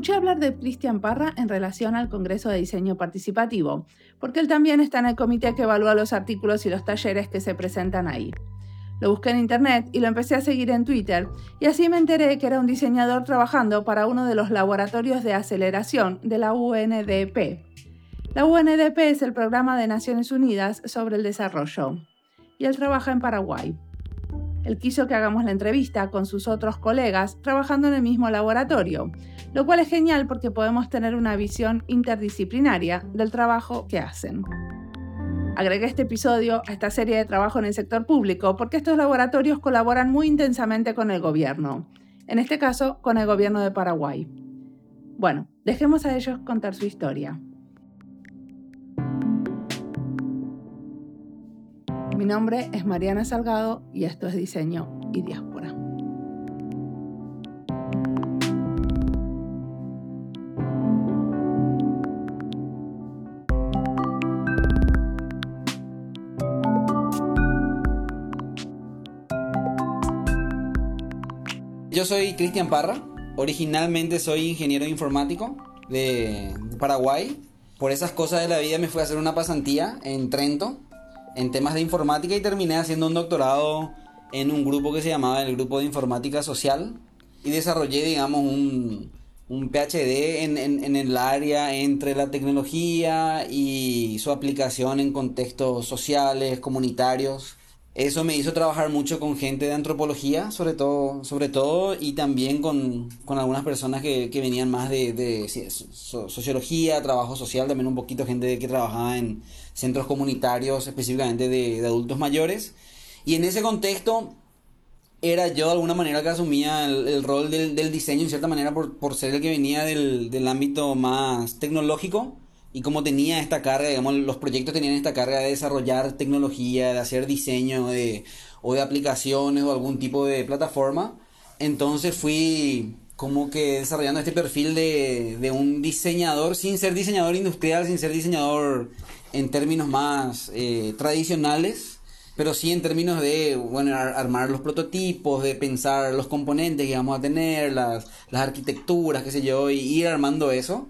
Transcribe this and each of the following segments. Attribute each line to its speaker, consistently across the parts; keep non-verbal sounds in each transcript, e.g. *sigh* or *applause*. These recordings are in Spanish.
Speaker 1: Escuché hablar de Cristian Parra en relación al Congreso de Diseño Participativo, porque él también está en el comité que evalúa los artículos y los talleres que se presentan ahí. Lo busqué en internet y lo empecé a seguir en Twitter, y así me enteré que era un diseñador trabajando para uno de los laboratorios de aceleración de la UNDP. La UNDP es el programa de Naciones Unidas sobre el Desarrollo, y él trabaja en Paraguay. Él quiso que hagamos la entrevista con sus otros colegas trabajando en el mismo laboratorio, lo cual es genial porque podemos tener una visión interdisciplinaria del trabajo que hacen. Agregué este episodio a esta serie de trabajo en el sector público porque estos laboratorios colaboran muy intensamente con el gobierno, en este caso con el gobierno de Paraguay. Bueno, dejemos a ellos contar su historia. Mi nombre es Mariana Salgado y esto es Diseño y Diáspora.
Speaker 2: Yo soy Cristian Parra. Originalmente soy ingeniero informático de Paraguay. Por esas cosas de la vida me fui a hacer una pasantía en Trento en temas de informática y terminé haciendo un doctorado en un grupo que se llamaba el Grupo de Informática Social y desarrollé, digamos, un, un PhD en, en, en, el área entre la tecnología y su aplicación en contextos sociales, comunitarios. Eso me hizo trabajar mucho con gente de antropología, sobre todo, sobre todo y también con, con algunas personas que, que, venían más de, de sociología, trabajo social, también un poquito gente que trabajaba en centros comunitarios específicamente de, adultos mayores. Y en ese contexto era yo de alguna manera que asumía el, el rol del, del, diseño en cierta manera por, por ser el que venía del, del ámbito más tecnológico y como tenía esta carga, digamos, los proyectos tenían esta carga de desarrollar tecnología, de hacer diseño de, o de aplicaciones o algún tipo de plataforma, entonces fui como que desarrollando este perfil de, de un diseñador sin ser diseñador industrial, sin ser diseñador en términos más eh, tradicionales, pero sí en términos de bueno, armar los prototipos, de pensar los componentes que vamos a tener, las, las arquitecturas, qué sé yo, y ir armando eso.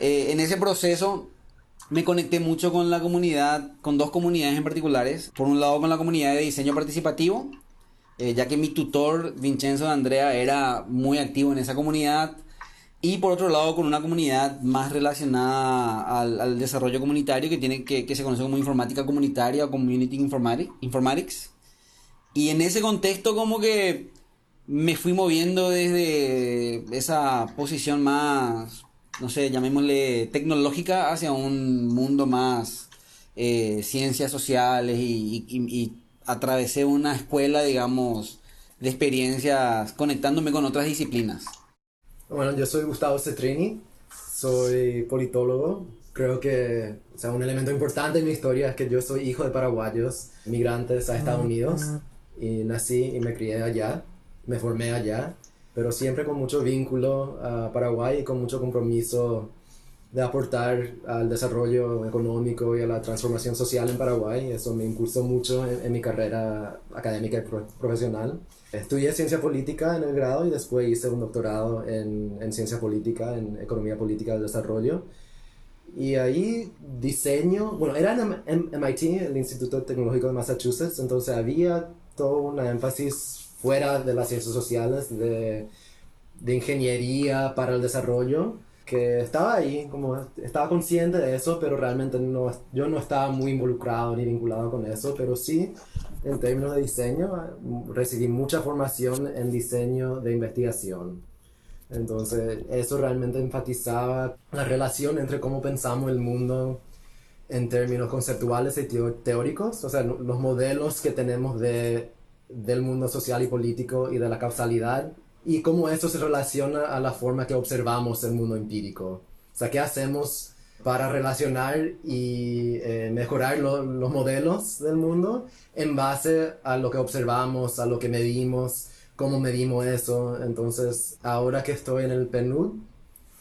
Speaker 2: Eh, en ese proceso me conecté mucho con la comunidad, con dos comunidades en particulares. Por un lado con la comunidad de diseño participativo, eh, ya que mi tutor Vincenzo Andrea era muy activo en esa comunidad. Y por otro lado con una comunidad más relacionada al, desarrollo comunitario que, tiene, que, que, se conoce como informática comunitaria o community informatics. Y en ese contexto como que me fui moviendo desde esa posición más no sé, llamémosle tecnológica hacia un mundo más eh, ciencias sociales y, y, atravesé una escuela, digamos, de experiencias conectándome con otras disciplinas.
Speaker 3: Bueno, yo soy Gustavo Cetrini, soy politólogo. Creo que o sea, un elemento importante en mi historia es que yo soy hijo de paraguayos, migrantes a Estados Unidos, y nací y me crié allá, me formé allá pero siempre con mucho vínculo a Paraguay y con mucho compromiso de aportar al desarrollo económico y a la transformación social en Paraguay. Eso me impulsó mucho en, mi carrera académica y profesional. Estudié ciencia política en el grado y después hice un doctorado en, en ciencia política, en economía política del desarrollo. Y ahí diseño, bueno, era en MIT, el Instituto Tecnológico de Massachusetts, entonces había todo un énfasis fuera de las ciencias sociales, de, de ingeniería para el desarrollo, que estaba ahí, como estaba consciente de eso, pero realmente no, yo no estaba muy involucrado ni vinculado con eso, pero sí, en términos de diseño, recibí mucha formación en diseño de investigación. Entonces, eso realmente enfatizaba la relación entre cómo pensamos el mundo en términos conceptuales y teóricos, o sea, los modelos que tenemos de del mundo social y político y de la causalidad y cómo eso se relaciona a la forma que observamos el mundo empírico. O sea, ¿qué hacemos para relacionar y eh, mejorar los modelos del mundo en base a lo que observamos, a lo que medimos, cómo medimos eso? Entonces, ahora que estoy en el PNUD,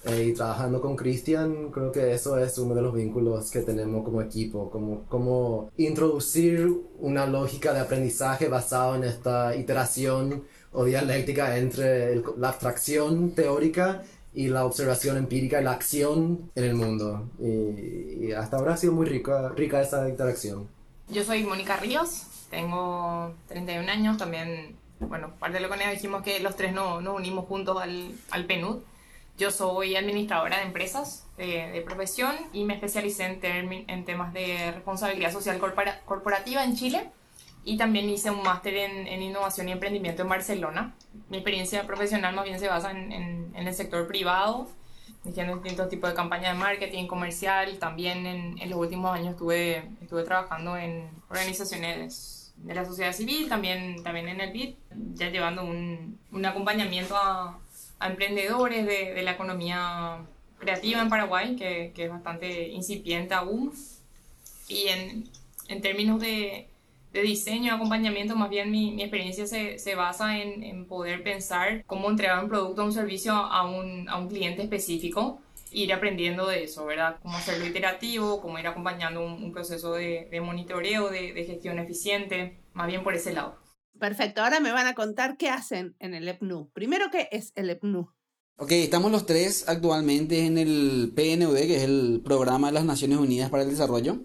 Speaker 3: eh, y trabajando con Cristian, creo que eso es uno de los vínculos que tenemos como equipo, como, como introducir una lógica de aprendizaje basado en esta iteración o dialéctica entre la abstracción teórica y la observación empírica y la acción en el mundo. Y, hasta ahora ha sido muy rica, rica esa interacción.
Speaker 4: Yo soy Mónica Ríos, tengo 31 años, también, bueno, parte de lo que dijimos que los tres nos, nos unimos juntos al, al PNUD. Yo soy administradora de empresas de, profesión y me especialicé en, en, temas de responsabilidad social corporativa en Chile y también hice un máster en, en, innovación y emprendimiento en Barcelona. Mi experiencia profesional más bien se basa en, en el sector privado, haciendo distintos tipos de campañas de marketing comercial. También en, los últimos años estuve, estuve trabajando en organizaciones de la sociedad civil, también, también en el BID, ya llevando un, un acompañamiento a, a emprendedores de, de, la economía creativa en Paraguay, que, que, es bastante incipiente aún. Y en, en términos de, de diseño, acompañamiento, más bien mi, mi experiencia se, se basa en, en, poder pensar cómo entregar un producto o un servicio a un, a un cliente específico ir aprendiendo de eso, ¿verdad? Cómo hacerlo iterativo, cómo ir acompañando un, un proceso de, de monitoreo, de, de, gestión eficiente, más bien por ese lado.
Speaker 1: Perfecto, ahora me van a contar qué hacen en el EPNU. Primero, ¿qué es el EPNU?
Speaker 2: Ok, estamos los tres actualmente en el PNUD, que es el Programa de las Naciones Unidas para el Desarrollo.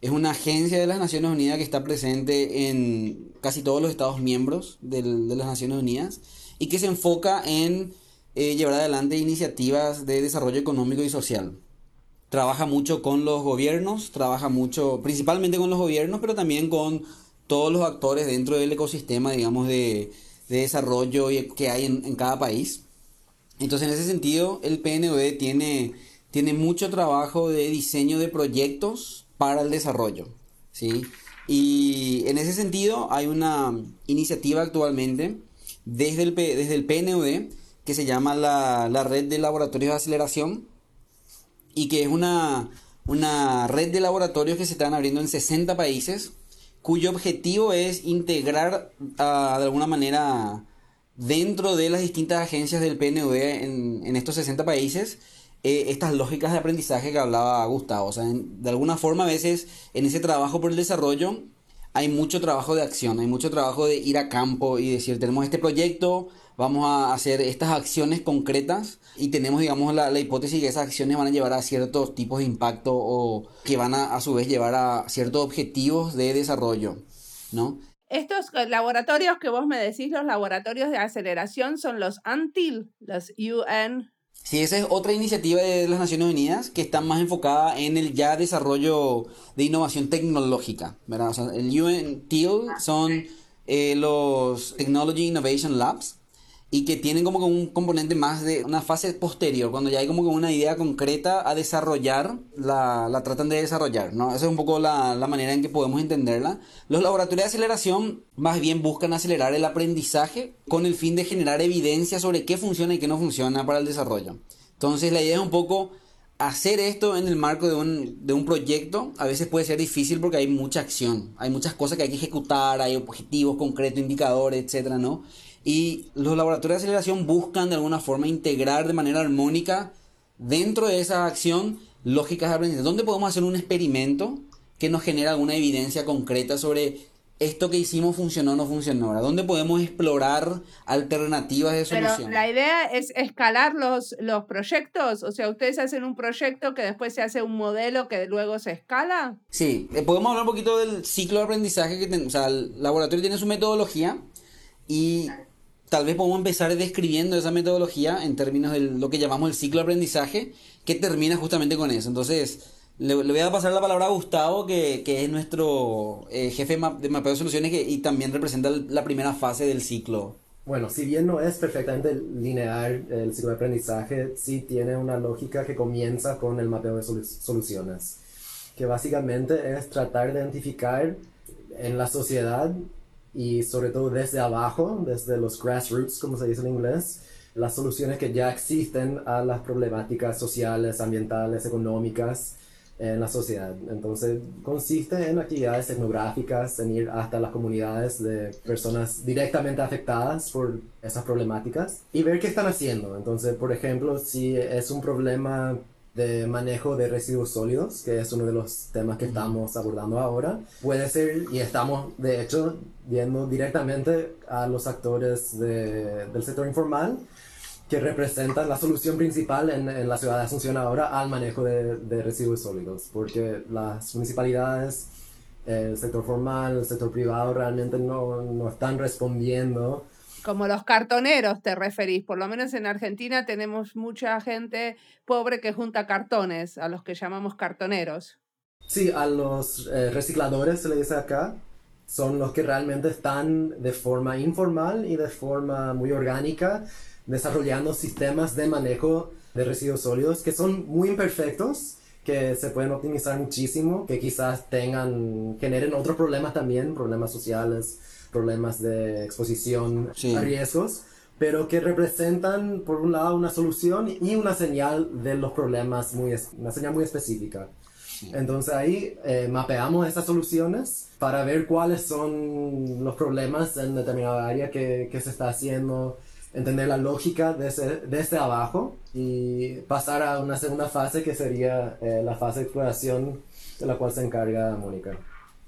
Speaker 2: Es una agencia de las Naciones Unidas que está presente en casi todos los Estados miembros del, de las Naciones Unidas y que se enfoca en eh, llevar adelante iniciativas de desarrollo económico y social. Trabaja mucho con los gobiernos, trabaja mucho principalmente con los gobiernos, pero también con todos los actores dentro del ecosistema, digamos, de, de desarrollo que hay en, cada país. Entonces, en ese sentido, el PNUD tiene, tiene mucho trabajo de diseño de proyectos para el desarrollo, ¿sí? Y en ese sentido hay una iniciativa actualmente desde el, desde el PNUD que se llama la, la, Red de Laboratorios de Aceleración y que es una, una red de laboratorios que se están abriendo en 60 países cuyo objetivo es integrar uh, de alguna manera dentro de las distintas agencias del PNUD en, en estos 60 países eh, estas lógicas de aprendizaje que hablaba Gustavo. O sea, de alguna forma a veces en ese trabajo por el desarrollo hay mucho trabajo de acción, hay mucho trabajo de ir a campo y decir, tenemos este proyecto, vamos a hacer estas acciones concretas y tenemos, digamos, la, la, hipótesis que esas acciones van a llevar a ciertos tipos de impacto o que van a, a su vez llevar a ciertos objetivos de desarrollo, ¿no?
Speaker 1: Estos laboratorios que vos me decís, los laboratorios de aceleración, son los UNTIL, los UN
Speaker 2: Sí, esa es otra iniciativa de las Naciones Unidas que está más enfocada en el ya desarrollo de innovación tecnológica, ¿verdad? O sea, el UNTIL son eh, los Technology Innovation Labs y que tienen como un componente más de una fase posterior, cuando ya hay como una idea concreta a desarrollar, la, la tratan de desarrollar, ¿no? Esa es un poco la, la, manera en que podemos entenderla. Los laboratorios de aceleración más bien buscan acelerar el aprendizaje con el fin de generar evidencia sobre qué funciona y qué no funciona para el desarrollo. Entonces la idea es un poco hacer esto en el marco de un, de un proyecto a veces puede ser difícil porque hay mucha acción, hay muchas cosas que hay que ejecutar, hay objetivos concretos, indicadores, etcétera, ¿no? Y los laboratorios de aceleración buscan de alguna forma integrar de manera armónica dentro de esa acción lógicas de aprendizaje. ¿Dónde podemos hacer un experimento que nos genera alguna evidencia concreta sobre esto que hicimos funcionó o no funcionó? ¿Dónde podemos explorar alternativas de solución?
Speaker 1: Pero la idea es escalar los, los proyectos. O sea, ustedes hacen un proyecto que después se hace un modelo que luego se escala.
Speaker 2: Sí, eh, podemos hablar un poquito del ciclo de aprendizaje que ten, o sea, el laboratorio tiene su metodología y tal vez podemos empezar describiendo esa metodología en términos de lo que llamamos el ciclo de aprendizaje, que termina justamente con eso. Entonces, le, le voy a pasar la palabra a Gustavo, que, que es nuestro eh, jefe de mapeo de soluciones que, y también representa la primera fase del ciclo.
Speaker 3: Bueno, si bien no es perfectamente lineal el ciclo de aprendizaje, sí tiene una lógica que comienza con el mapeo de soluciones, que básicamente es tratar de identificar en la sociedad y sobre todo desde abajo, desde los grassroots, como se dice en inglés, las soluciones que ya existen a las problemáticas sociales, ambientales, económicas en la sociedad. Entonces consiste en actividades etnográficas, en ir hasta las comunidades de personas directamente afectadas por esas problemáticas y ver qué están haciendo. Entonces, por ejemplo, si es un problema de manejo de residuos sólidos, que es uno de los temas que estamos abordando ahora. Puede ser, y estamos de hecho viendo directamente a los actores de, del sector informal que representan la solución principal en, en la ciudad de Asunción ahora al manejo de, de residuos sólidos, porque las municipalidades, el sector formal, el sector privado realmente no, no están respondiendo
Speaker 1: como los cartoneros te referís. Por lo menos en Argentina tenemos mucha gente pobre que junta cartones, a los que llamamos cartoneros.
Speaker 3: Sí, a los eh, recicladores se le dice acá. Son los que realmente están de forma informal y de forma muy orgánica desarrollando sistemas de manejo de residuos sólidos que son muy imperfectos, que se pueden optimizar muchísimo, que quizás tengan, generen otros problemas también, problemas sociales, problemas de exposición a riesgos, pero que representan por un lado una solución y una señal de los problemas, muy, una señal muy específica. Entonces ahí eh, mapeamos esas soluciones para ver cuáles son los problemas en determinada área que, que se está haciendo, entender la lógica desde, desde abajo y pasar a una segunda fase que sería eh, la fase de exploración de la cual se encarga Mónica.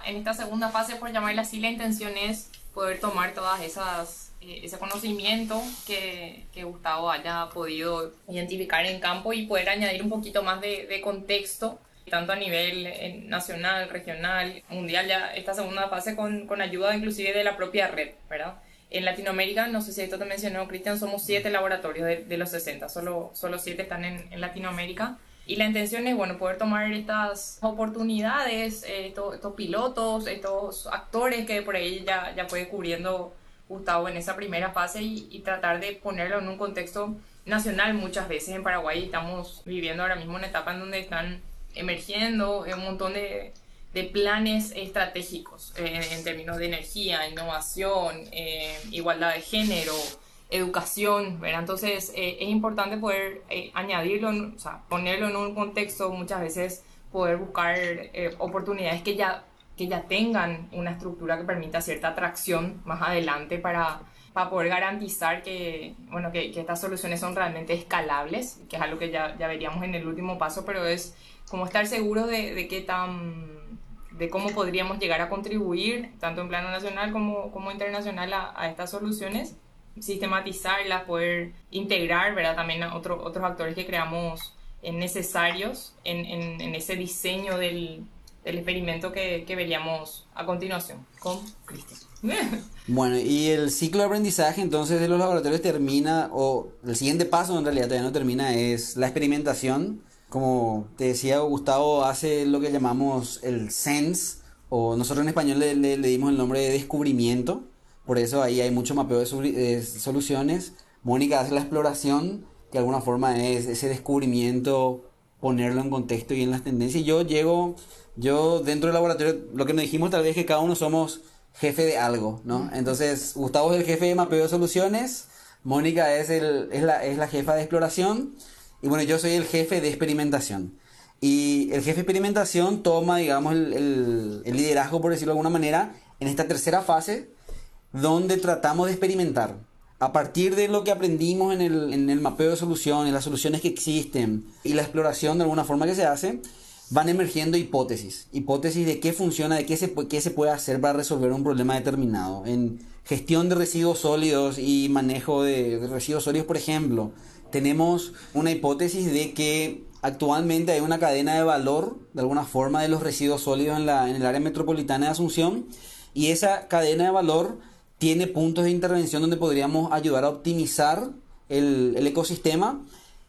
Speaker 4: En esta segunda fase, por llamarla así, la intención es poder tomar todas esas eh, ese conocimiento que, que, Gustavo haya podido identificar en campo y poder añadir un poquito más de, contexto, tanto a nivel eh, nacional, regional, mundial, ya esta segunda fase con, con, ayuda inclusive de la propia red, ¿verdad? En Latinoamérica, no sé si esto te mencionó, Cristian, somos siete laboratorios de, los 60, solo, solo siete están en Latinoamérica y la intención es, bueno, poder tomar estas oportunidades, eh, estos, pilotos, estos actores que por ahí ya, ya puede cubriendo Gustavo en esa primera fase y, tratar de ponerlo en un contexto nacional muchas veces. En Paraguay estamos viviendo ahora mismo una etapa en donde están emergiendo un montón de, de planes estratégicos eh, en términos de energía, innovación, eh, igualdad de género, educación, ¿verdad? Entonces eh, es importante poder eh, añadirlo, o sea, ponerlo en un contexto, muchas veces poder buscar eh, oportunidades que ya, que ya tengan una estructura que permita cierta atracción más adelante para, para poder garantizar que, bueno, que, que, estas soluciones son realmente escalables, que es algo que ya, ya veríamos en el último paso, pero es como estar seguro de, de qué tan de cómo podríamos llegar a contribuir, tanto en plano nacional como, como internacional, a, a estas soluciones sistematizarlas, poder integrar, ¿verdad? También a otro, otros actores que creamos necesarios en, en, en ese diseño del, del experimento que, que, veríamos a continuación con Cristian. *laughs*
Speaker 2: Bueno, y el ciclo de aprendizaje entonces de los laboratorios termina, o el siguiente paso en realidad todavía no termina, es la experimentación. Como te decía Gustavo, hace lo que llamamos el SENSE, o nosotros en español le, le, le dimos el nombre de descubrimiento por eso ahí hay mucho mapeo de, soluciones. Mónica hace la exploración, que de alguna forma es ese descubrimiento, ponerlo en contexto y en las tendencias. Yo llego, yo dentro del laboratorio, lo que nos dijimos tal vez es que cada uno somos jefe de algo, ¿no? Entonces, Gustavo es el jefe de mapeo de soluciones, Mónica es, el, es, la, es la jefa de exploración, y bueno, yo soy el jefe de experimentación. Y el jefe de experimentación toma, digamos, el, el, el liderazgo, por decirlo de alguna manera, en esta tercera fase, donde tratamos de experimentar. A partir de lo que aprendimos en el, en el mapeo de soluciones, las soluciones que existen y la exploración de alguna forma que se hace, van emergiendo hipótesis. Hipótesis de qué funciona, de qué se, qué se puede hacer para resolver un problema determinado. En gestión de residuos sólidos y manejo de, residuos sólidos, por ejemplo, tenemos una hipótesis de que actualmente hay una cadena de valor, de alguna forma, de los residuos sólidos en, la, en el área metropolitana de Asunción. Y esa cadena de valor tiene puntos de intervención donde podríamos ayudar a optimizar el, ecosistema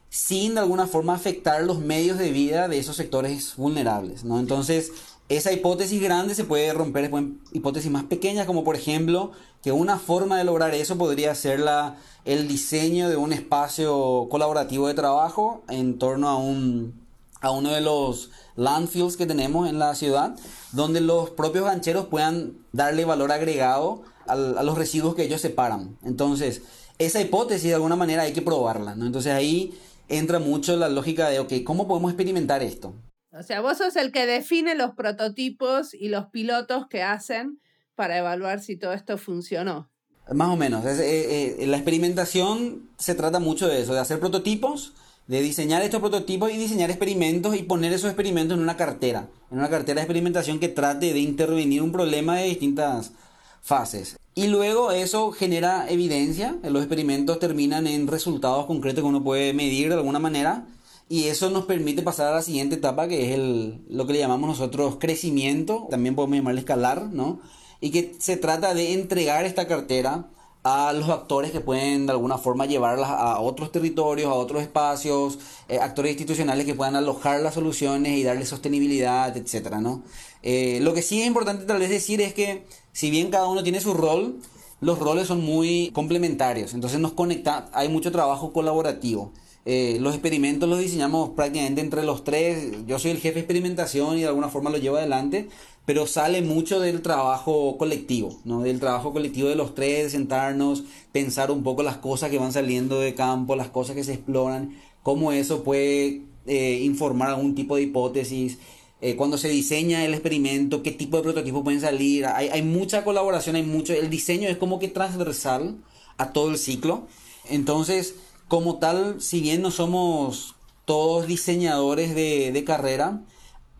Speaker 2: sin de alguna forma afectar los medios de vida de esos sectores vulnerables. ¿no? Entonces, esa hipótesis grande se puede romper en hipótesis más pequeñas, como por ejemplo que una forma de lograr eso podría ser la, el diseño de un espacio colaborativo de trabajo en torno a, un, a uno de los landfills que tenemos en la ciudad, donde los propios gancheros puedan darle valor agregado a, los residuos que ellos separan. Entonces, esa hipótesis de alguna manera hay que probarla, ¿no? Entonces ahí entra mucho la lógica de, ok, ¿cómo podemos experimentar esto?
Speaker 1: O sea, vos sos el que define los prototipos y los pilotos que hacen para evaluar si todo esto funcionó.
Speaker 2: Más o menos. Es, eh, eh, la experimentación se trata mucho de eso, de hacer prototipos, de diseñar estos prototipos y diseñar experimentos y poner esos experimentos en una cartera, en una cartera de experimentación que trate de intervenir un problema de distintas fases. Y luego eso genera evidencia, los experimentos terminan en resultados concretos que uno puede medir de alguna manera y eso nos permite pasar a la siguiente etapa que es el, lo que le llamamos nosotros crecimiento, también podemos llamarle escalar, ¿no? Y que se trata de entregar esta cartera a los actores que pueden de alguna forma llevarlas a otros territorios, a otros espacios, eh, actores institucionales que puedan alojar las soluciones y darle sostenibilidad, etcétera, ¿no? Eh, lo que sí es importante tal vez decir es que si bien cada uno tiene su rol, los roles son muy complementarios, entonces nos conecta, hay mucho trabajo colaborativo. Eh, los experimentos los diseñamos prácticamente entre los tres. Yo soy el jefe de experimentación y de alguna forma lo llevo adelante, pero sale mucho del trabajo colectivo, ¿no? Del trabajo colectivo de los tres, sentarnos, pensar un poco las cosas que van saliendo de campo, las cosas que se exploran, cómo eso puede eh, informar algún tipo de hipótesis. Eh, cuando se diseña el experimento, qué tipo de prototipos pueden salir. Hay, hay mucha colaboración, hay mucho. El diseño es como que transversal a todo el ciclo. Entonces, como tal, si bien no somos todos diseñadores de, carrera,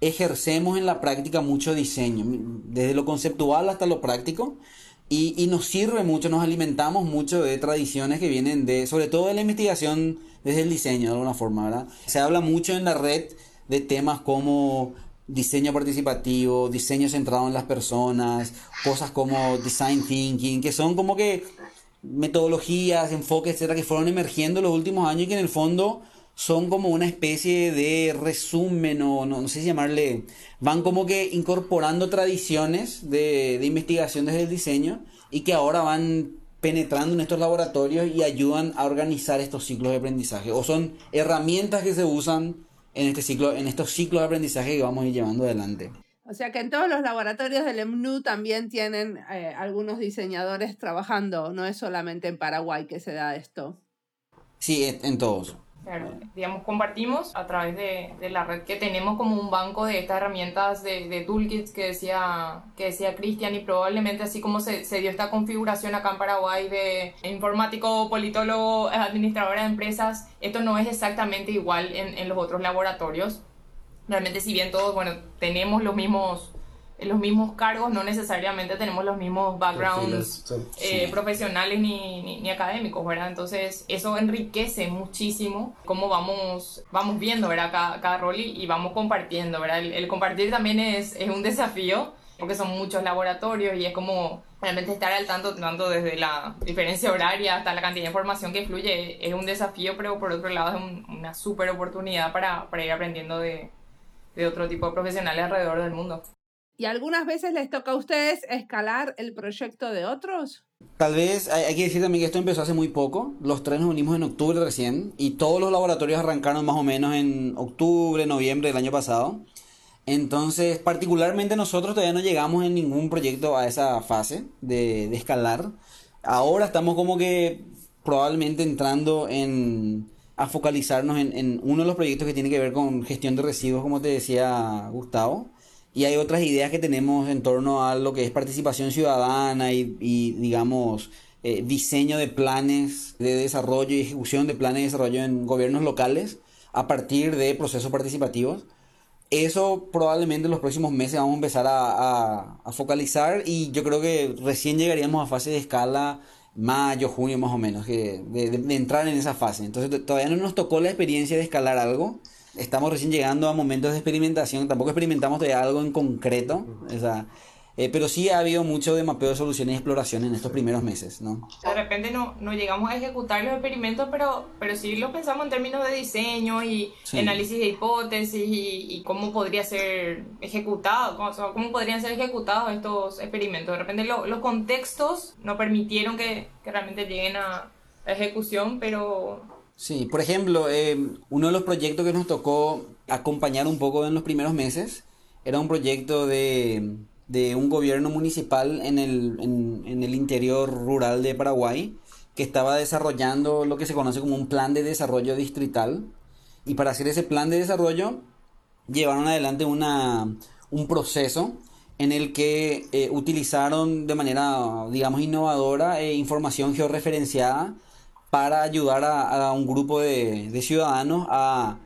Speaker 2: ejercemos en la práctica mucho diseño, desde lo conceptual hasta lo práctico. Y, nos sirve mucho, nos alimentamos mucho de tradiciones que vienen de, sobre todo de la investigación desde el diseño, de alguna forma, ¿verdad? Se habla mucho en la red de temas como diseño participativo, diseño centrado en las personas, cosas como design thinking, que son como que metodologías, enfoques, etcétera, que fueron emergiendo en los últimos años y que en el fondo son como una especie de resumen o no, sé si llamarle, van como que incorporando tradiciones de, de investigación desde el diseño y que ahora van penetrando en estos laboratorios y ayudan a organizar estos ciclos de aprendizaje o son herramientas que se usan en este ciclo en estos ciclos de aprendizaje que vamos a ir llevando adelante.
Speaker 1: O sea que en todos los laboratorios del EMNU también tienen eh, algunos diseñadores trabajando, no es solamente en Paraguay que se da esto.
Speaker 2: Sí, en todos.
Speaker 4: Digamos, compartimos a través de, la red que tenemos como un banco de estas herramientas de, de toolkits que decía, que decía Cristian y probablemente así como se, se, dio esta configuración acá en Paraguay de informático, politólogo, administradora de empresas, esto no es exactamente igual en, en los otros laboratorios. Realmente si bien todos, bueno, tenemos los mismos los mismos cargos, no necesariamente tenemos los mismos backgrounds eh, profesionales ni, ni, académicos, ¿verdad? Entonces eso enriquece muchísimo cómo vamos, vamos viendo, ¿verdad? Cada, cada rol y, vamos compartiendo, ¿verdad? El, compartir también es, es, un desafío porque son muchos laboratorios y es como realmente estar al tanto, tanto desde la diferencia horaria hasta la cantidad de información que fluye, es un desafío, pero por otro lado es una súper oportunidad para, para ir aprendiendo de de otro tipo de profesionales alrededor del mundo.
Speaker 1: ¿Y algunas veces les toca a ustedes escalar el proyecto de otros?
Speaker 2: Tal vez hay, que decir también que esto empezó hace muy poco. Los tres nos unimos en octubre recién y todos los laboratorios arrancaron más o menos en octubre, noviembre del año pasado. Entonces, particularmente nosotros todavía no llegamos en ningún proyecto a esa fase de, de escalar. Ahora estamos como que probablemente entrando en a focalizarnos en, uno de los proyectos que tiene que ver con gestión de residuos, como te decía Gustavo. Y hay otras ideas que tenemos en torno a lo que es participación ciudadana y, digamos, eh, diseño de planes de desarrollo y ejecución de planes de desarrollo en gobiernos locales a partir de procesos participativos. Eso probablemente en los próximos meses vamos a empezar a, a focalizar y yo creo que recién llegaríamos a fase de escala mayo, junio más o menos, que, de, entrar en esa fase. Entonces todavía no nos tocó la experiencia de escalar algo. Estamos recién llegando a momentos de experimentación, tampoco experimentamos de algo en concreto. O sea, eh, pero sí ha habido mucho de mapeo de soluciones y exploración en estos primeros meses, ¿no?
Speaker 4: De repente no, no llegamos a ejecutar los experimentos, pero, pero sí lo pensamos en términos de diseño y análisis de hipótesis y, cómo podría ser ejecutado, cómo, cómo, podrían ser ejecutados estos experimentos. De repente los contextos no permitieron que, que realmente lleguen a, ejecución, pero...
Speaker 2: Sí, por ejemplo, eh, uno de los proyectos que nos tocó acompañar un poco en los primeros meses era un proyecto de de un gobierno municipal en el, en, el interior rural de Paraguay que estaba desarrollando lo que se conoce como un plan de desarrollo distrital. Y para hacer ese plan de desarrollo llevaron adelante una, un proceso en el que eh, utilizaron de manera, digamos, innovadora eh, información georreferenciada para ayudar a, un grupo de, ciudadanos a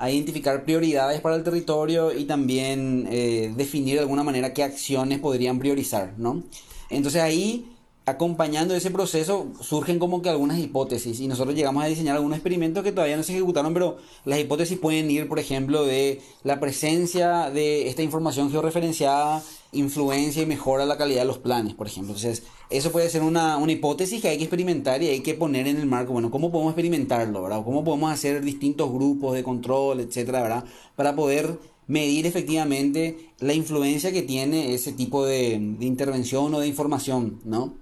Speaker 2: a identificar prioridades para el territorio y también eh, definir de alguna manera qué acciones podrían priorizar, ¿no? Entonces ahí acompañando ese proceso surgen como que algunas hipótesis y nosotros llegamos a diseñar algunos experimentos que todavía no se ejecutaron, pero las hipótesis pueden ir, por ejemplo, de la presencia de esta información georreferenciada, influencia y mejora la calidad de los planes, por ejemplo. Entonces, eso puede ser una, una hipótesis que hay que experimentar y hay que poner en el marco, bueno, ¿cómo podemos experimentarlo, verdad? ¿Cómo podemos hacer distintos grupos de control, etcétera, verdad? Para poder medir efectivamente la influencia que tiene ese tipo de, de intervención o de información, ¿no?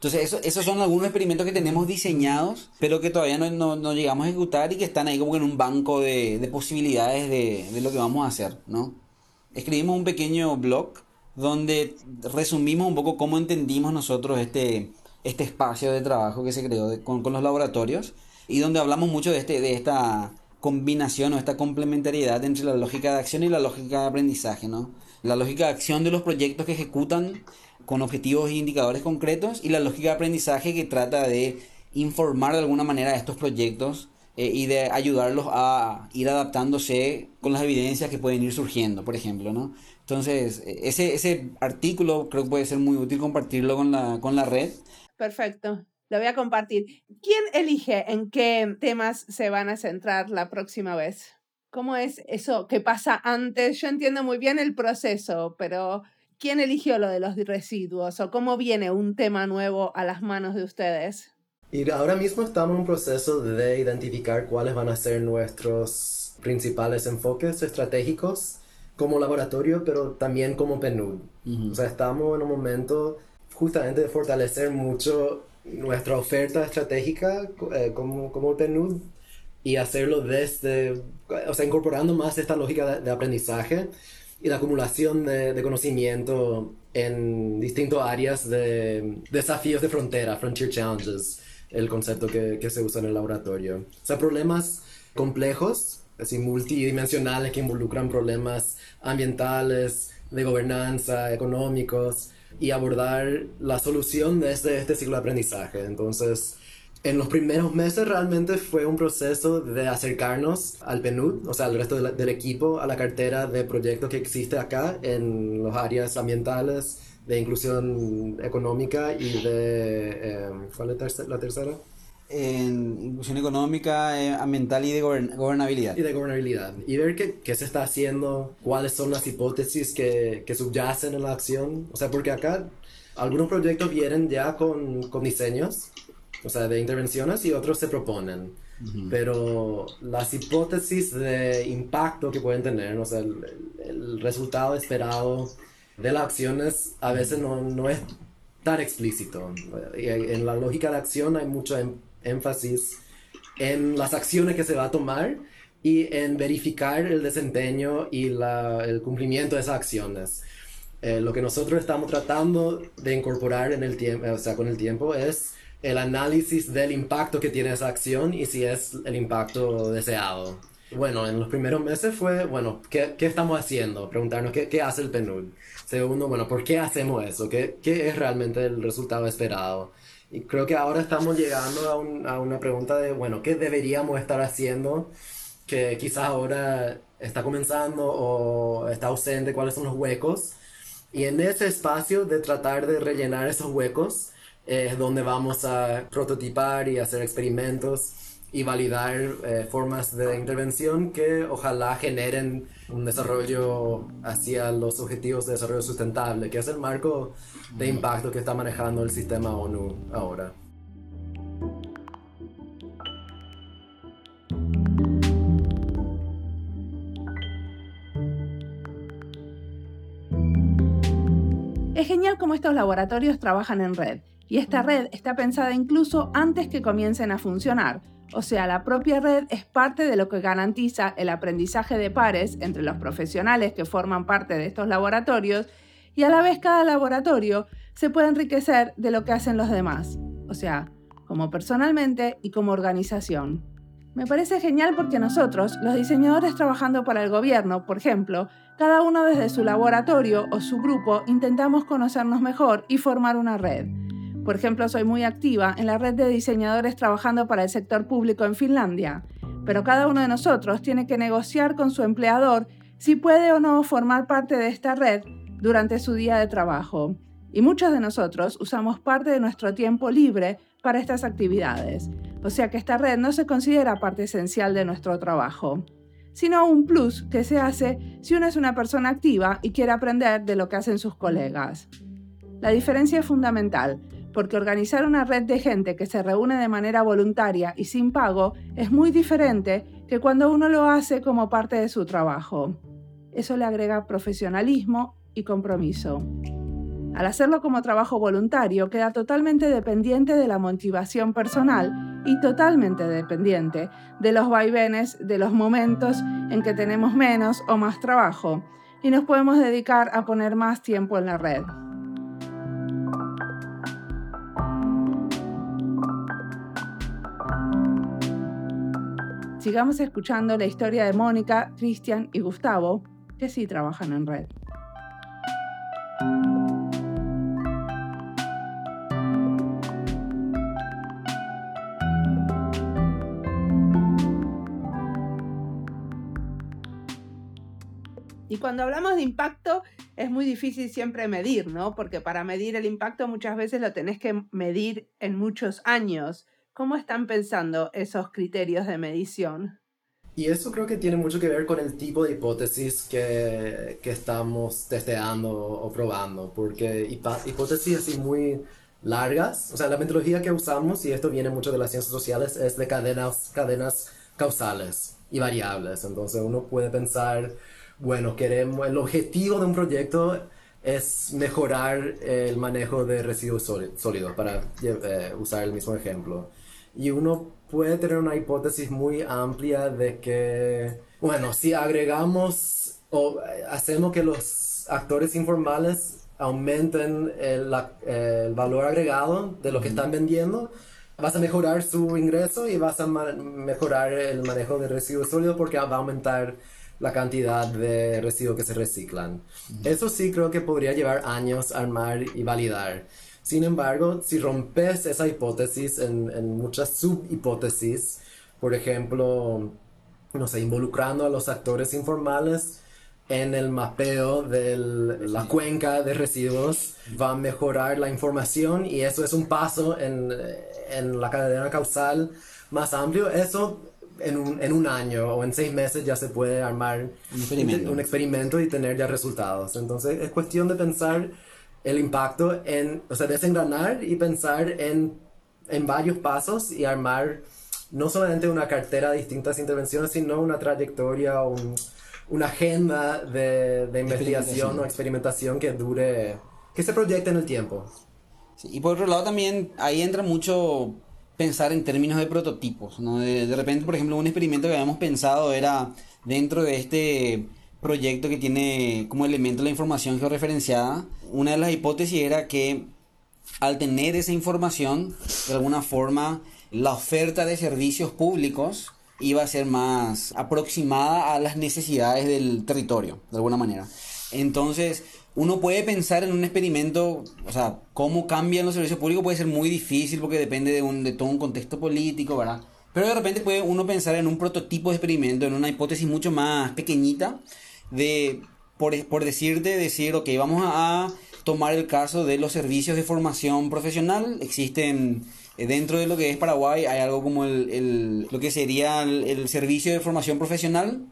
Speaker 2: Entonces, esos son algunos experimentos que tenemos diseñados, pero que todavía no, llegamos a ejecutar y que están ahí como en un banco de, posibilidades de, lo que vamos a hacer, ¿no? Escribimos un pequeño blog donde resumimos un poco cómo entendimos nosotros este, este espacio de trabajo que se creó con, los laboratorios y donde hablamos mucho de, este, de esta combinación o esta complementariedad entre la lógica de acción y la lógica de aprendizaje, ¿no? La lógica de acción de los proyectos que ejecutan con objetivos e indicadores concretos y la lógica de aprendizaje que trata de informar de alguna manera a estos proyectos eh, y de ayudarlos a ir adaptándose con las evidencias que pueden ir surgiendo, por ejemplo, ¿no? Entonces, ese, ese artículo creo que puede ser muy útil compartirlo con la, con la red.
Speaker 1: Perfecto, lo voy a compartir. ¿Quién elige en qué temas se van a centrar la próxima vez? ¿Cómo es eso que pasa antes? Yo entiendo muy bien el proceso, pero ¿Quién eligió lo de los residuos o cómo viene un tema nuevo a las manos de ustedes?
Speaker 3: Y ahora mismo estamos en un proceso de identificar cuáles van a ser nuestros principales enfoques estratégicos como laboratorio, pero también como PNUD. O sea, estamos en un momento justamente de fortalecer mucho nuestra oferta estratégica eh, como, como PNUD y hacerlo desde, o sea, incorporando más esta lógica de aprendizaje y la acumulación de, conocimiento en distintas áreas de desafíos de frontera, frontier challenges, el concepto que, que se usa en el laboratorio. O sea, problemas complejos, así multidimensionales que involucran problemas ambientales, de gobernanza, económicos, y abordar la solución desde este ciclo de aprendizaje. Entonces, en los primeros meses realmente fue un proceso de acercarnos al PNUD, o sea, al resto del equipo, a la cartera de proyectos que existe acá en las áreas ambientales, de inclusión económica y de... Em, ¿Cuál es la tercera?
Speaker 2: En inclusión económica, eh, ambiental y de gobernabilidad.
Speaker 3: Y de gobernabilidad. Y ver qué, qué, se está haciendo, cuáles son las hipótesis que, que subyacen en la acción. O sea, porque acá algunos proyectos vienen ya con, con diseños o sea, de intervenciones y otros se proponen. Pero las hipótesis de impacto que pueden tener, o sea, el, resultado esperado de las acciones a veces no, no, es tan explícito. En la lógica de acción hay mucho em, énfasis en las acciones que se va a tomar y en verificar el desempeño y la, el cumplimiento de esas acciones. Eh, lo que nosotros estamos tratando de incorporar en el tiempo, o sea, con el tiempo es el análisis del impacto que tiene esa acción y si es el impacto deseado. Bueno, en los primeros meses fue, bueno, ¿qué, qué estamos haciendo? Preguntarnos qué, qué, hace el PNUD. Segundo, bueno, ¿por qué hacemos eso? ¿Qué, ¿Qué, es realmente el resultado esperado? Y creo que ahora estamos llegando a, a una pregunta de, bueno, ¿qué deberíamos estar haciendo? Que quizás ahora está comenzando o está ausente, cuáles son los huecos. Y en ese espacio de tratar de rellenar esos huecos, es donde vamos a prototipar y hacer experimentos y validar eh, formas de intervención que ojalá generen un desarrollo hacia los objetivos de desarrollo sustentable, que es el marco de impacto que está manejando el sistema ONU ahora.
Speaker 1: Es genial cómo estos laboratorios trabajan en red y esta red está pensada incluso antes que comiencen a funcionar. O sea, la propia red es parte de lo que garantiza el aprendizaje de pares entre los profesionales que forman parte de estos laboratorios y a la vez cada laboratorio se puede enriquecer de lo que hacen los demás. O sea, como personalmente y como organización. Me parece genial porque nosotros, los diseñadores trabajando para el gobierno, por ejemplo, cada uno desde su laboratorio o su grupo intentamos conocernos mejor y formar una red. Por ejemplo, soy muy activa en la red de diseñadores trabajando para el sector público en Finlandia, pero cada uno de nosotros tiene que negociar con su empleador si puede o no formar parte de esta red durante su día de trabajo. Y muchos de nosotros usamos parte de nuestro tiempo libre para estas actividades, o sea que esta red no se considera parte esencial de nuestro trabajo, sino un plus que se hace si uno es una persona activa y quiere aprender de lo que hacen sus colegas. La diferencia es fundamental, porque organizar una red de gente que se reúne de manera voluntaria y sin pago es muy diferente que cuando uno lo hace como parte de su trabajo. Eso le agrega profesionalismo y compromiso. Al hacerlo como trabajo voluntario, queda totalmente dependiente de la motivación personal y totalmente dependiente de los vaivenes de los momentos en que tenemos menos o más trabajo y nos podemos dedicar a poner más tiempo en la red. Sigamos escuchando la historia de Mónica, Cristian y Gustavo, que sí trabajan en red. Y cuando hablamos de impacto, es muy difícil siempre medir, ¿no? Porque para medir el impacto muchas veces lo tenés que medir en muchos años. ¿Cómo están pensando esos criterios de medición?
Speaker 3: Y eso creo que tiene mucho que ver con el tipo de hipótesis que, que estamos testeando o probando, porque hipótesis así muy largas, o sea, la metodología que usamos, y esto viene mucho de las ciencias sociales, es de cadenas, cadenas causales y variables. Entonces uno puede pensar, bueno, queremos, el objetivo de un proyecto es mejorar el manejo de residuos sólidos, para eh, usar el mismo ejemplo. Y uno puede tener una hipótesis muy amplia de que, bueno, si agregamos o hacemos que los actores informales aumenten el, valor agregado de lo que están vendiendo, vas a mejorar su ingreso y vas a mejorar el manejo de residuos sólidos porque va a aumentar la cantidad de residuos que se reciclan. Eso sí creo que podría llevar años armar y validar. Sin embargo, si rompes esa hipótesis en, en muchas subhipótesis, por ejemplo, no sé, involucrando a los actores informales en el mapeo de la cuenca de residuos, va a mejorar la información y eso es un paso en, en la cadena causal más amplio. Eso en un, en un, año o en seis meses ya se puede armar un experimento. un experimento y tener ya resultados. Entonces es cuestión de pensar el impacto en, o sea, desengranar y pensar en, en varios pasos y armar no solamente una cartera de distintas intervenciones, sino una trayectoria o una agenda de, de investigación o experimentación que dure, que se proyecte en el tiempo.
Speaker 2: y por otro lado también ahí entra mucho pensar en términos de prototipos, ¿no? De, de repente, por ejemplo, un experimento que habíamos pensado era dentro de este proyecto que tiene como elemento la información georreferenciada, una de las hipótesis era que al tener esa información, de alguna forma, la oferta de servicios públicos iba a ser más aproximada a las necesidades del territorio, de alguna manera. Entonces, uno puede pensar en un experimento, o sea, cómo cambian los servicios públicos puede ser muy difícil porque depende de, un, de todo un contexto político, ¿verdad? Pero de repente puede uno pensar en un prototipo de experimento, en una hipótesis mucho más pequeñita, de, por, por decirte, decir, ok, vamos a, tomar el caso de los servicios de formación profesional. Existen eh, dentro de lo que es Paraguay, hay algo como el, el lo que sería el, el, servicio de formación profesional,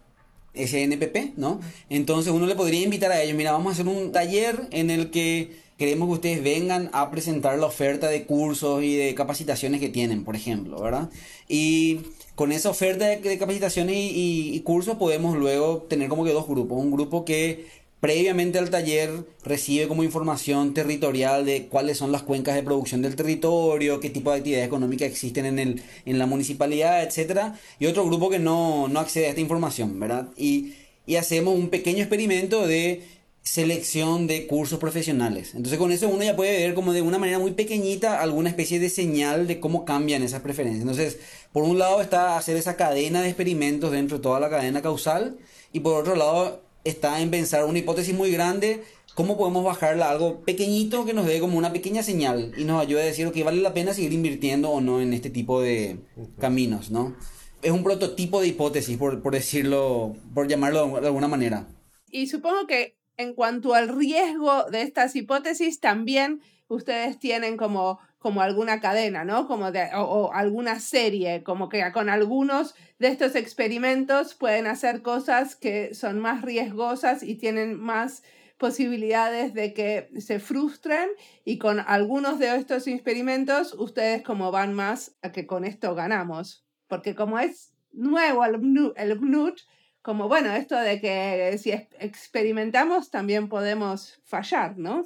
Speaker 2: SNPP, ¿no? Entonces uno le podría invitar a ellos, mira, vamos a hacer un taller en el que queremos que ustedes vengan a presentar la oferta de cursos y de capacitaciones que tienen, por ejemplo, ¿verdad? Y con esa oferta de, capacitaciones y, cursos podemos luego tener como que dos grupos. Un grupo que previamente al taller recibe como información territorial de cuáles son las cuencas de producción del territorio, qué tipo de actividades económicas existen en, el, en la municipalidad, etc. Y otro grupo que no, no accede a esta información, ¿verdad? Y, y hacemos un pequeño experimento de selección de cursos profesionales. Entonces con eso uno ya puede ver como de una manera muy pequeñita alguna especie de señal de cómo cambian esas preferencias. Entonces, por un lado está hacer esa cadena de experimentos dentro de toda la cadena causal y por otro lado está en pensar una hipótesis muy grande, cómo podemos bajarla a algo pequeñito que nos dé como una pequeña señal y nos ayude a decir que vale la pena seguir invirtiendo o no en este tipo de caminos, ¿no? Es un prototipo de hipótesis, por, por decirlo, por llamarlo de alguna manera.
Speaker 1: Y supongo que en cuanto al riesgo de estas hipótesis, también ustedes tienen como, como alguna cadena, ¿no? Como de, o, alguna serie, como que con algunos de estos experimentos pueden hacer cosas que son más riesgosas y tienen más posibilidades de que se frustren y con algunos de estos experimentos ustedes como van más a que con esto ganamos, porque como es nuevo el, el BNUT, como bueno, esto de que si experimentamos también podemos fallar, ¿no?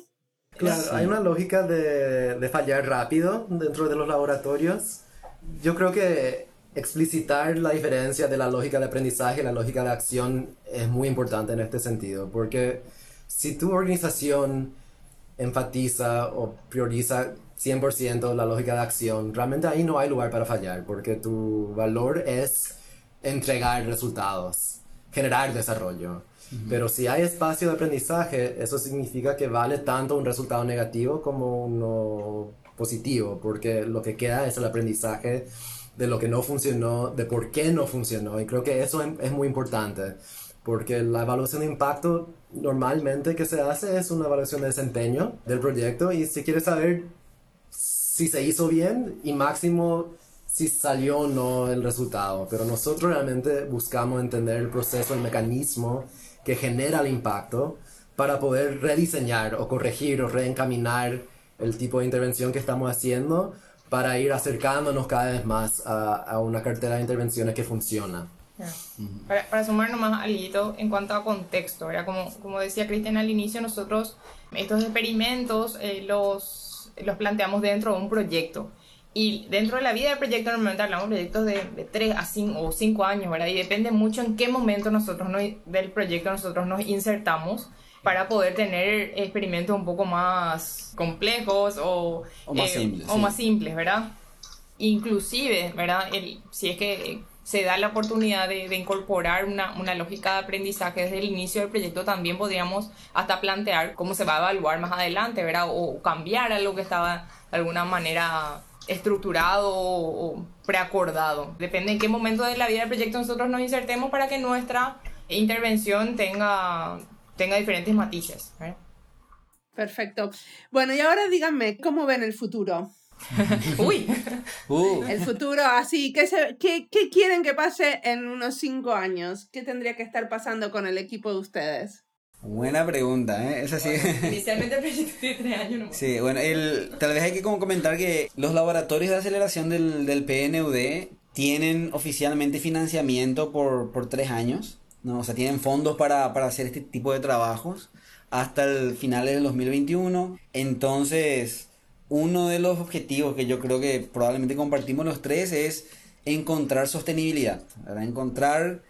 Speaker 3: Claro, hay una lógica de, de, fallar rápido dentro de los laboratorios. Yo creo que explicitar la diferencia de la lógica de aprendizaje y la lógica de acción es muy importante en este sentido, porque si tu organización enfatiza o prioriza 100% la lógica de acción, realmente ahí no hay lugar para fallar, porque tu valor es entregar resultados generar desarrollo. Pero si hay espacio de aprendizaje, eso significa que vale tanto un resultado negativo como uno positivo, porque lo que queda es el aprendizaje de lo que no funcionó, de por qué no funcionó. Y creo que eso es muy importante, porque la evaluación de impacto normalmente que se hace es una evaluación de desempeño del proyecto y si quieres saber si se hizo bien y máximo si salió o no el resultado, pero nosotros realmente buscamos entender el proceso, el mecanismo que genera el impacto para poder rediseñar o corregir o reencaminar el tipo de intervención que estamos haciendo para ir acercándonos cada vez más a, a una cartera de intervenciones que funciona.
Speaker 4: Para, para, sumar nomás algo en cuanto a contexto, como, como decía Cristian al inicio, nosotros estos experimentos eh, los, los planteamos dentro de un proyecto. Y dentro de la vida del proyecto normalmente hablamos de proyectos de, de 3 a 5 o 5 años, ¿verdad? Y depende mucho en qué momento nosotros nos, del proyecto nosotros nos insertamos para poder tener experimentos un poco más complejos o,
Speaker 2: o más, eh, simples,
Speaker 4: o más simples, ¿verdad? Inclusive, ¿verdad? El, si es que se da la oportunidad de, de incorporar una, una, lógica de aprendizaje desde el inicio del proyecto, también podríamos hasta plantear cómo se va a evaluar más adelante, ¿verdad? O cambiar algo que estaba de alguna manera estructurado o preacordado. Depende en qué momento de la vida del proyecto nosotros nos insertemos para que nuestra intervención tenga, tenga diferentes matices.
Speaker 1: Perfecto. Bueno, y ahora díganme, ¿cómo ven el futuro? *laughs*
Speaker 4: Uy. *laughs*
Speaker 1: Uh. El futuro, así, ¿qué, qué, ¿qué quieren que pase en unos cinco años? ¿Qué tendría que estar pasando con el equipo de ustedes?
Speaker 2: Buena pregunta, ¿eh? Es así. *laughs*
Speaker 4: Inicialmente el proyecto tiene tres años nomás.
Speaker 2: Sí, bueno, el, tal vez hay que como comentar que los laboratorios de aceleración del, del PNUD tienen oficialmente financiamiento por, por tres años, ¿no? O sea, tienen fondos para, para hacer este tipo de trabajos hasta el final del 2021. Entonces, uno de los objetivos que yo creo que probablemente compartimos los tres es encontrar sostenibilidad, ¿verdad? Encontrar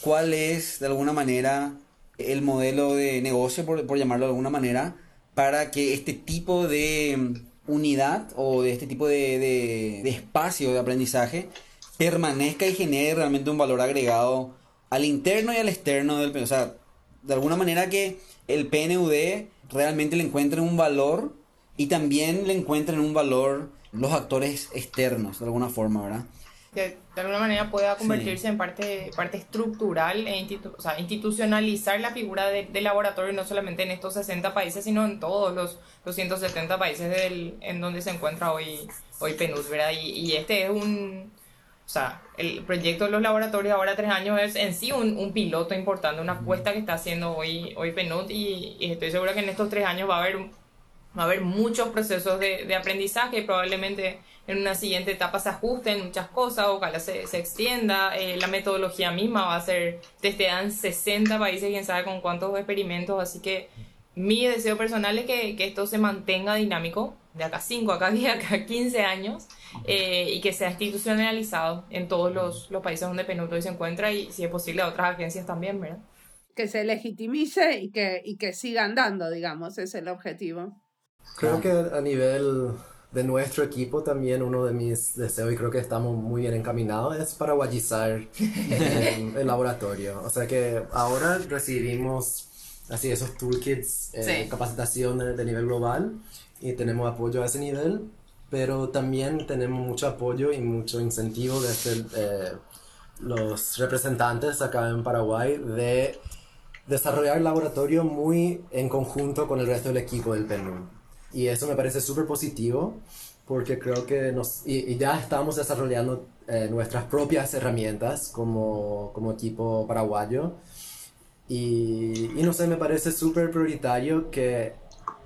Speaker 2: cuál es, de alguna manera, el modelo de negocio, por, llamarlo de alguna manera, para que este tipo de mm, unidad o de este tipo de, espacio de aprendizaje permanezca y genere realmente un valor agregado al interno y al externo del O sea, de alguna manera que el PNUD realmente le encuentre un valor y también le encuentren un valor los actores externos, de alguna forma, ¿verdad?
Speaker 4: Que de alguna manera pueda convertirse en parte, parte estructural e o sea, institucionalizar la figura de, laboratorio no solamente en estos 60 países, sino en todos los, los 170 países del, en donde se encuentra hoy, hoy PNUD, ¿verdad? Y, y, este es un, o sea, el proyecto de los laboratorios ahora tres años es en sí un, un piloto importante, una apuesta que está haciendo hoy, hoy PNUD y, y estoy segura que en estos tres años va a haber, va a haber muchos procesos de, de aprendizaje, probablemente en una siguiente etapa se ajusten muchas cosas, ojalá se, se extienda, eh, la metodología misma va a ser testeada en 60 países, quién sabe con cuántos experimentos, así que mi deseo personal es que, que esto se mantenga dinámico de acá 5, acá *laughs* 10, acá 15 años eh, y que sea institucionalizado en todos los, los países donde Penuto se encuentra y si es posible a otras agencias también, ¿verdad?
Speaker 1: Que se legitimice y que, y que siga andando, digamos, es el objetivo.
Speaker 3: Creo que a nivel de nuestro equipo también uno de mis deseos y creo que estamos muy bien encaminados es paraguayizar el, *laughs* el laboratorio. O sea que ahora recibimos así esos toolkits, eh, capacitación de, nivel global y tenemos apoyo a ese nivel, pero también tenemos mucho apoyo y mucho incentivo desde eh, los representantes acá en Paraguay de desarrollar el laboratorio muy en conjunto con el resto del equipo del PNU. Y eso me parece súper positivo porque creo que nos, y, ya estamos desarrollando eh, nuestras propias herramientas como, como equipo paraguayo. Y, y, no sé, me parece súper prioritario que,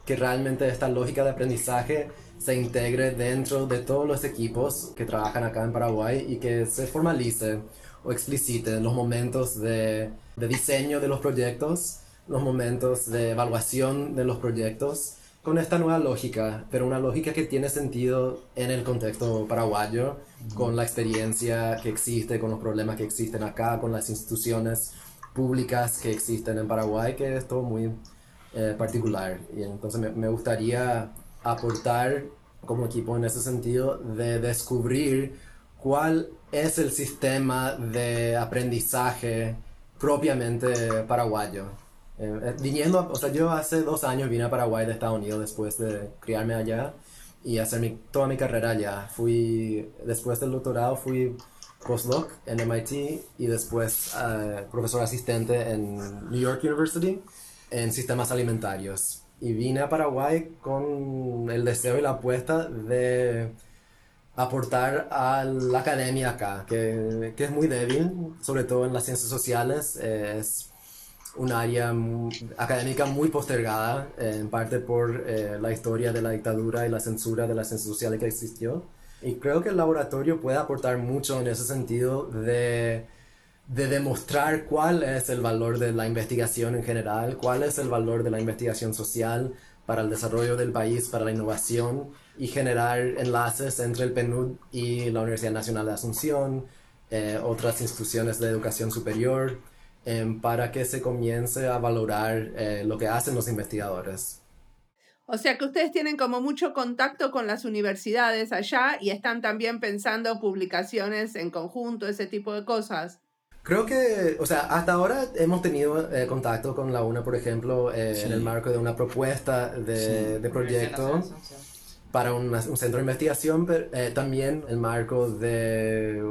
Speaker 3: que realmente esta lógica de aprendizaje se integre dentro de todos los equipos que trabajan acá en Paraguay y que se formalice o explicite los momentos de, de diseño de los proyectos, los momentos de evaluación de los proyectos, con esta nueva lógica, pero una lógica que tiene sentido en el contexto paraguayo, con la experiencia que existe, con los problemas que existen acá, con las instituciones públicas que existen en Paraguay, que es todo muy eh, particular. Y entonces me, me gustaría aportar como equipo en ese sentido de descubrir cuál es el sistema de aprendizaje propiamente paraguayo. Eh, eh, viniendo, o sea, yo hace dos años vine a Paraguay de Estados Unidos después de criarme allá y hacer mi, toda mi carrera allá. Fui, después del doctorado fui postdoc en MIT y después eh, profesor asistente en New York University en sistemas alimentarios. Y vine a Paraguay con el deseo y la apuesta de aportar a la academia acá, que, que, es muy débil, sobre todo en las ciencias sociales. Es un área académica muy postergada, en parte por eh, la historia de la dictadura y la censura de las ciencias sociales que existió. Y creo que el laboratorio puede aportar mucho en ese sentido de, de demostrar cuál es el valor de la investigación en general, cuál es el valor de la investigación social para el desarrollo del país, para la innovación y generar enlaces entre el PNUD y la Universidad Nacional de Asunción, eh, otras instituciones de educación superior, em, para que se comience a valorar eh, lo que hacen los investigadores.
Speaker 1: O sea que ustedes tienen como mucho contacto con las universidades allá y están también pensando publicaciones en conjunto, ese tipo de cosas.
Speaker 3: Creo que, o sea, hasta ahora hemos tenido eh, contacto con la UNA, por ejemplo, en el marco de una propuesta de, de proyecto para un, un centro de investigación, pero eh, también el marco de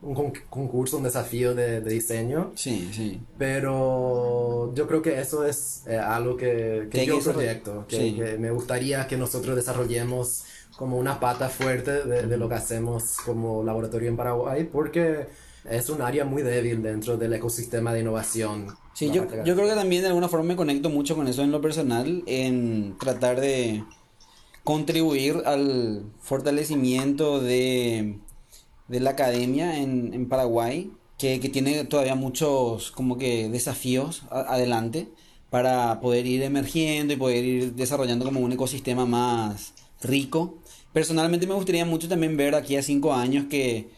Speaker 3: un concurso, un desafío de, de, diseño.
Speaker 2: Sí, sí.
Speaker 3: Pero yo creo que eso es eh, algo que, que yo proyecto, que, que, me gustaría que nosotros desarrollemos como una pata fuerte de, de, lo que hacemos como laboratorio en Paraguay, porque es un área muy débil dentro del ecosistema de innovación.
Speaker 2: Sí, yo, yo creo que también de alguna forma me conecto mucho con eso en lo personal, en tratar de contribuir al fortalecimiento de, de la academia en, en Paraguay, que, que, tiene todavía muchos como que desafíos adelante para poder ir emergiendo y poder ir desarrollando como un ecosistema más rico. Personalmente me gustaría mucho también ver aquí a cinco años que,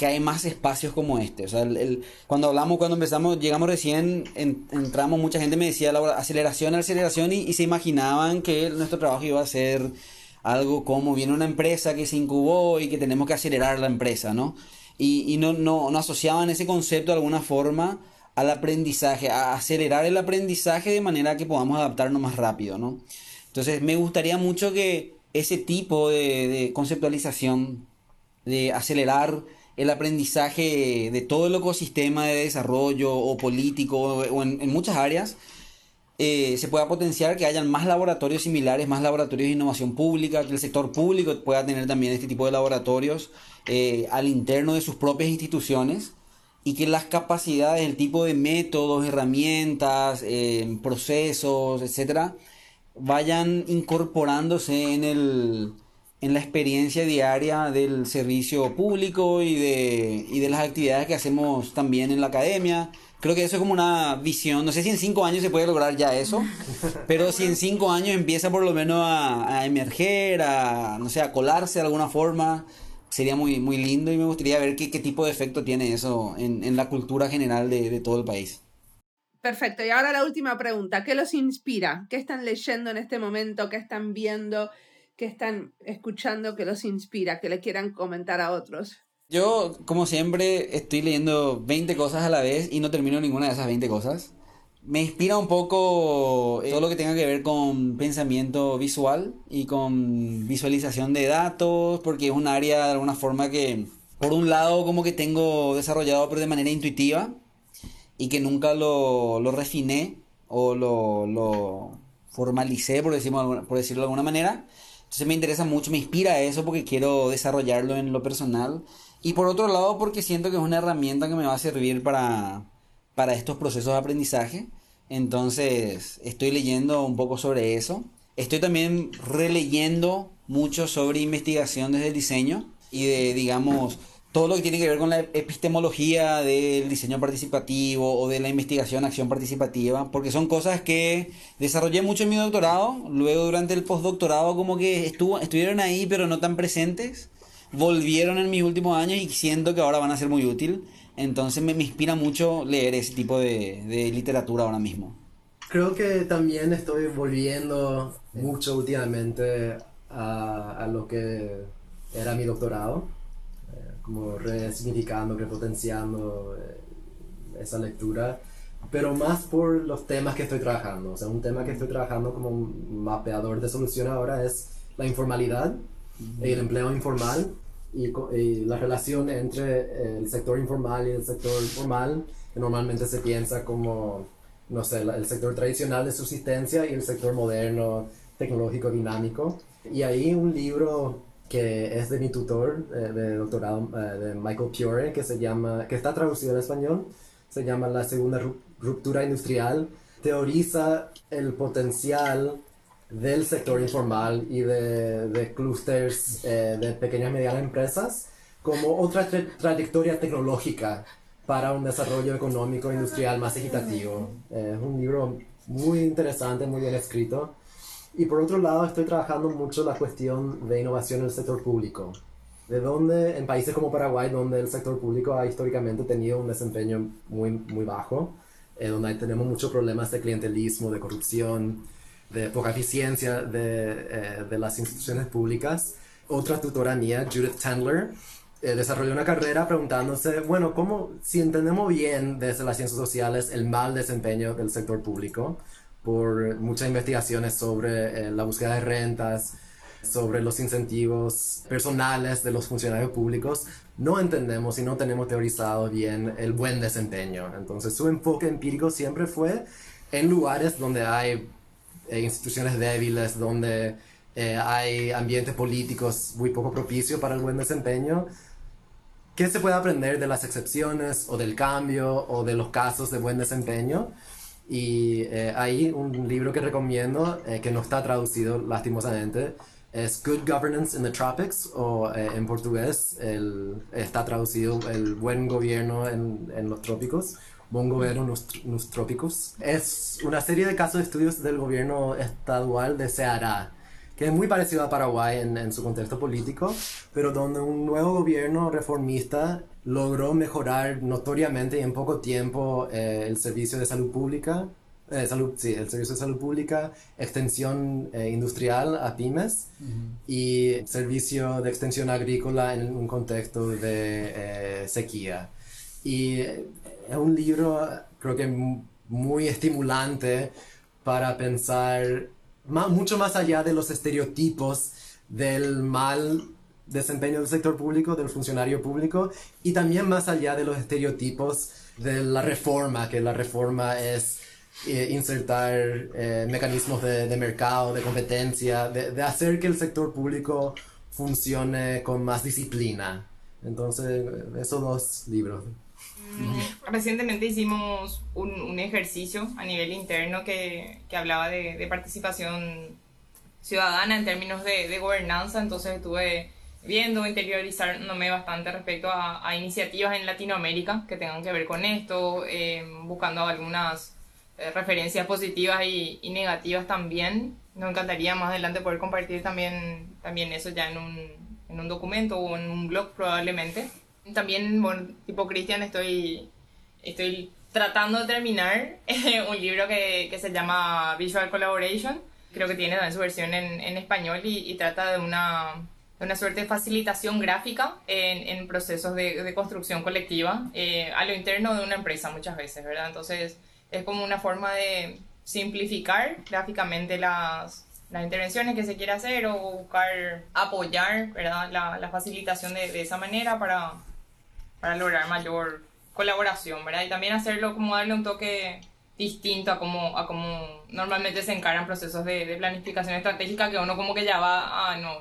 Speaker 2: que hay más espacios como este. O sea, el, cuando hablamos, cuando empezamos, llegamos recién, entramos, mucha gente me decía la aceleración, aceleración, y, se imaginaban que nuestro trabajo iba a ser algo como viene una empresa que se incubó y que tenemos que acelerar la empresa, ¿no? Y, no, asociaban ese concepto de alguna forma al aprendizaje, a acelerar el aprendizaje de manera que podamos adaptarnos más rápido, ¿no? Entonces me gustaría mucho que ese tipo de, conceptualización, de acelerar el aprendizaje de todo el ecosistema de desarrollo o político o en muchas áreas, eh, se pueda potenciar que hayan más laboratorios similares, más laboratorios de innovación pública, que el sector público pueda tener también este tipo de laboratorios eh, al interno de sus propias instituciones y que las capacidades, el tipo de métodos, herramientas, eh, procesos, etcétera, vayan incorporándose en, el, en la experiencia diaria del servicio público y de, y de las actividades que hacemos también en la academia Creo que eso es como una visión. No sé si en cinco años se puede lograr ya eso, *laughs* pero si en cinco años empieza por lo menos a, emerger, a, no sé, a colarse de alguna forma, sería muy, muy lindo y me gustaría ver qué, qué tipo de efecto tiene eso en, en la cultura general de, de, todo el país.
Speaker 1: Perfecto. Y ahora la última pregunta. ¿Qué los inspira? ¿Qué están leyendo en este momento? ¿Qué están viendo? ¿Qué están escuchando que los inspira? Que le quieran comentar a otros.
Speaker 2: Yo, como siempre, estoy leyendo 20 cosas a la vez y no termino ninguna de esas 20 cosas. Me inspira un poco eh, todo lo que tenga que ver con pensamiento visual y con visualización de datos, porque es un área de alguna forma que, por un lado, como que tengo desarrollado, pero de manera intuitiva y que nunca lo, lo refiné o lo, lo formalicé, por, decirlo, por decirlo de alguna manera. Entonces me interesa mucho, me inspira eso porque quiero desarrollarlo en lo personal. Y por otro lado porque siento que es una herramienta que me va a servir para, para estos procesos de aprendizaje. Entonces estoy leyendo un poco sobre eso. Estoy también releyendo mucho sobre investigación desde el diseño y de, digamos, todo lo que tiene que ver con la epistemología del diseño participativo o de la investigación acción participativa, porque son cosas que desarrollé mucho en mi doctorado, luego durante el postdoctorado como que estuvo, estuvieron ahí pero no tan presentes, volvieron en mis últimos años y siento que ahora van a ser muy útil, entonces me, me inspira mucho leer ese tipo de, de literatura ahora mismo.
Speaker 3: Creo que también estoy volviendo mucho últimamente a, a lo que era mi doctorado como resignificando, repotenciando eh, esa lectura, pero más por los temas que estoy trabajando. O sea, un tema que estoy trabajando como mapeador de solución ahora es la informalidad el empleo informal y, la relación entre el sector informal y el sector formal, que normalmente se piensa como, no sé, el sector tradicional de subsistencia y el sector moderno, tecnológico, dinámico. Y ahí un libro que es de mi tutor eh, de doctorado, eh, de Michael Pure, que, se llama, que está traducido en español, se llama La Segunda Ruptura Industrial, teoriza el potencial del sector informal y de, de clústeres eh, de pequeñas y medianas empresas como otra trayectoria tecnológica para un desarrollo económico industrial más equitativo. es un libro muy interesante, muy bien escrito. Y por otro lado, estoy trabajando mucho la cuestión de innovación en el sector público. De donde, en países como Paraguay, donde el sector público ha históricamente tenido un desempeño muy, muy bajo, eh, donde tenemos muchos problemas de clientelismo, de corrupción, de poca eficiencia de, eh, de las instituciones públicas. Otra tutora mía, Judith Tandler, eh, desarrolló una carrera preguntándose, bueno, ¿cómo, si entendemos bien desde las ciencias sociales el mal desempeño del sector público, por muchas investigaciones sobre eh, la búsqueda de rentas, sobre los incentivos personales de los funcionarios públicos, no entendemos y no tenemos teorizado bien el buen desempeño. Entonces su enfoque empírico siempre fue en lugares donde hay eh, instituciones débiles, donde eh, hay ambientes políticos muy poco propicios para el buen desempeño. ¿Qué se puede aprender de las excepciones o del cambio o de los casos de buen desempeño? Y eh, hay un libro que recomiendo, eh, que no está traducido lastimosamente, es Good Governance in the Tropics, o eh, en portugués el, está traducido El Buen Gobierno en, en los Trópicos, En los Trópicos. Es una serie de casos de estudios del gobierno estadual de Ceará, que es muy parecido a Paraguay en, en su contexto político, pero donde un nuevo gobierno reformista logró mejorar notoriamente y en poco tiempo eh, el servicio de salud pública, eh, salud, sí, el servicio de salud pública, extensión eh, industrial a pymes y servicio de extensión agrícola en un contexto de sequía. Y es un libro, creo que muy estimulante para pensar mucho más allá de los estereotipos del mal desempeño del sector público, del funcionario público, y también más allá de los estereotipos de la reforma, que la reforma es eh, insertar eh, mecanismos de, mercado, de competencia, de, hacer que el sector público funcione con más disciplina. Entonces, esos dos libros.
Speaker 4: Mm, recientemente hicimos un, ejercicio a nivel interno que, hablaba de, participación ciudadana en términos de, de gobernanza, entonces estuve viendo, interiorizándome bastante respecto a, iniciativas en Latinoamérica que tengan que ver con esto, eh, buscando algunas eh, referencias positivas y, negativas también. Nos encantaría más adelante poder compartir también, también eso ya en un, en un documento o en un blog probablemente. También, bueno, tipo Cristian, estoy, estoy tratando de terminar *laughs* un libro que, que, se llama Visual Collaboration. Creo que tiene también su versión en, en español y, y trata de una una suerte de facilitación gráfica en, en procesos de, de, construcción colectiva eh, a lo interno de una empresa muchas veces, ¿verdad? Entonces es como una forma de simplificar gráficamente las, las intervenciones que se quiere hacer o buscar apoyar, ¿verdad? La, la facilitación de, de, esa manera para, para lograr mayor colaboración, ¿verdad? Y también hacerlo como darle un toque distinto a como, a como normalmente se encaran procesos de, de planificación estratégica que uno como que ya va no,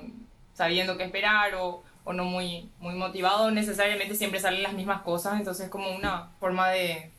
Speaker 4: sabiendo qué esperar o, o no muy, muy motivado, necesariamente siempre salen las mismas cosas, entonces es como una forma de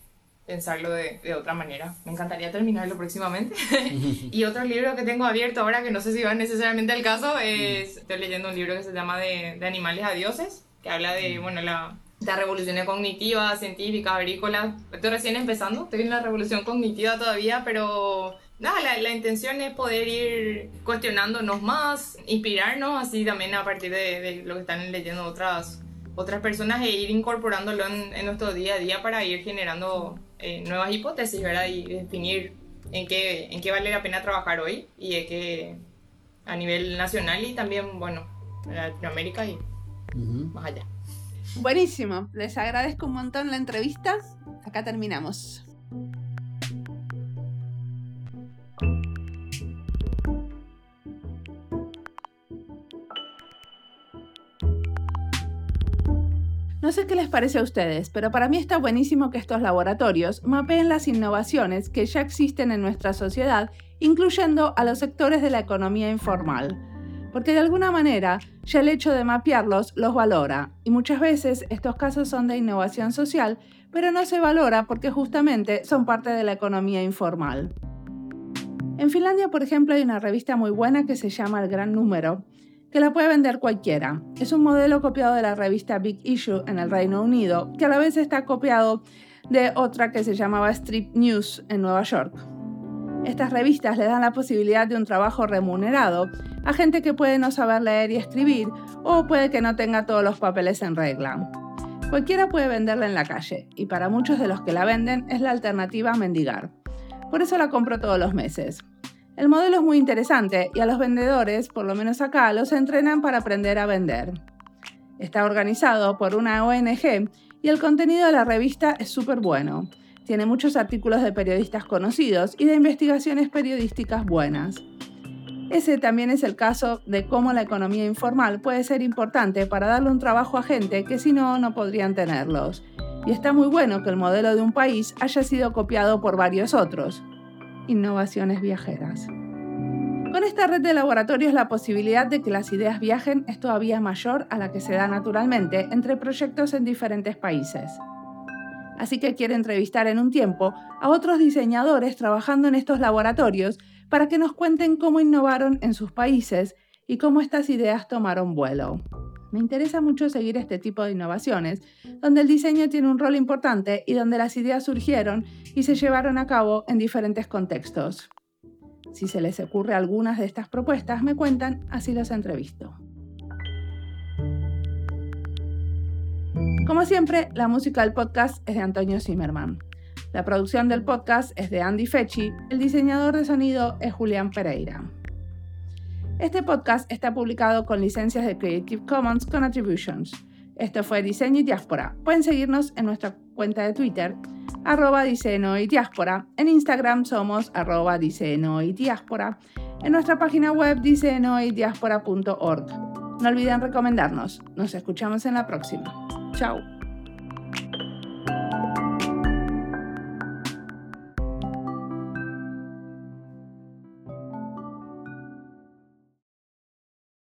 Speaker 4: pensarlo de, de otra manera. Me encantaría terminarlo próximamente. *laughs* y otro libro que tengo abierto ahora, que no sé si va necesariamente al caso, es, estoy leyendo un libro que se llama De, de animales a dioses, que habla de, bueno, la, las revoluciones cognitivas, científicas, agrícolas. Estoy recién empezando, estoy en la revolución cognitiva todavía, pero nada, la, la, intención es poder ir cuestionándonos más, inspirarnos así también a partir de, de lo que están leyendo otras, otras personas e ir incorporándolo en, en nuestro día a día para ir generando eh, nuevas hipótesis, ¿verdad? Y definir en qué, en qué vale la pena trabajar hoy y de qué a nivel nacional y también, bueno, en Latinoamérica y uh -huh. más allá.
Speaker 1: Buenísimo, les agradezco un montón la entrevista. Acá terminamos. No sé qué les parece a ustedes, pero para mí está buenísimo que estos laboratorios mapeen las innovaciones que ya existen en nuestra sociedad, incluyendo a los sectores de la economía informal. Porque de alguna manera ya el hecho de mapearlos los valora, y muchas veces estos casos son de innovación social, pero no se valora porque justamente son parte de la economía informal. En Finlandia, por ejemplo, hay una revista muy buena que se llama El Gran Número, que la puede vender cualquiera. Es un modelo copiado de la revista Big Issue en el Reino Unido, que a la vez está copiado de otra que se llamaba Strip News en Nueva York. Estas revistas le dan la posibilidad de un trabajo remunerado a gente que puede no saber leer y escribir o puede que no tenga todos los papeles en regla. Cualquiera puede venderla en la calle y para muchos de los que la venden es la alternativa a mendigar. Por eso la compro todos los meses. El modelo es muy interesante y a los vendedores, por lo menos acá, los entrenan para aprender a vender. Está organizado por una ONG y el contenido de la revista es súper bueno. Tiene muchos artículos de periodistas conocidos y de investigaciones periodísticas buenas. Ese también es el caso de cómo la economía informal puede ser importante para darle un trabajo a gente que si no, no podrían tenerlos. Y está muy bueno que el modelo de un país haya sido copiado por varios otros. Innovaciones viajeras. Con esta red de laboratorios la posibilidad de que las ideas viajen es todavía mayor a la que se da naturalmente entre proyectos en diferentes países. Así que quiero entrevistar en un tiempo a otros diseñadores trabajando en estos laboratorios para que nos cuenten cómo innovaron en sus países y cómo estas ideas tomaron vuelo. Me interesa mucho seguir este tipo de innovaciones, donde el diseño tiene un rol importante y donde las ideas surgieron y se llevaron a cabo en diferentes contextos. Si se les ocurre algunas de estas propuestas, me cuentan, así los entrevisto. Como siempre, la música del podcast es de Antonio Zimmerman. La producción del podcast es de Andy Fechi, el diseñador de sonido es Julián Pereira. Este podcast está publicado con licencias de Creative Commons con Attributions. Esto fue Diseño y Diáspora. Pueden seguirnos en nuestra cuenta de Twitter, arroba diseño y diáspora. En Instagram somos arroba diseño y diáspora. En nuestra página web diseñoydiáspora.org. No olviden recomendarnos. Nos escuchamos en la próxima. Tchau!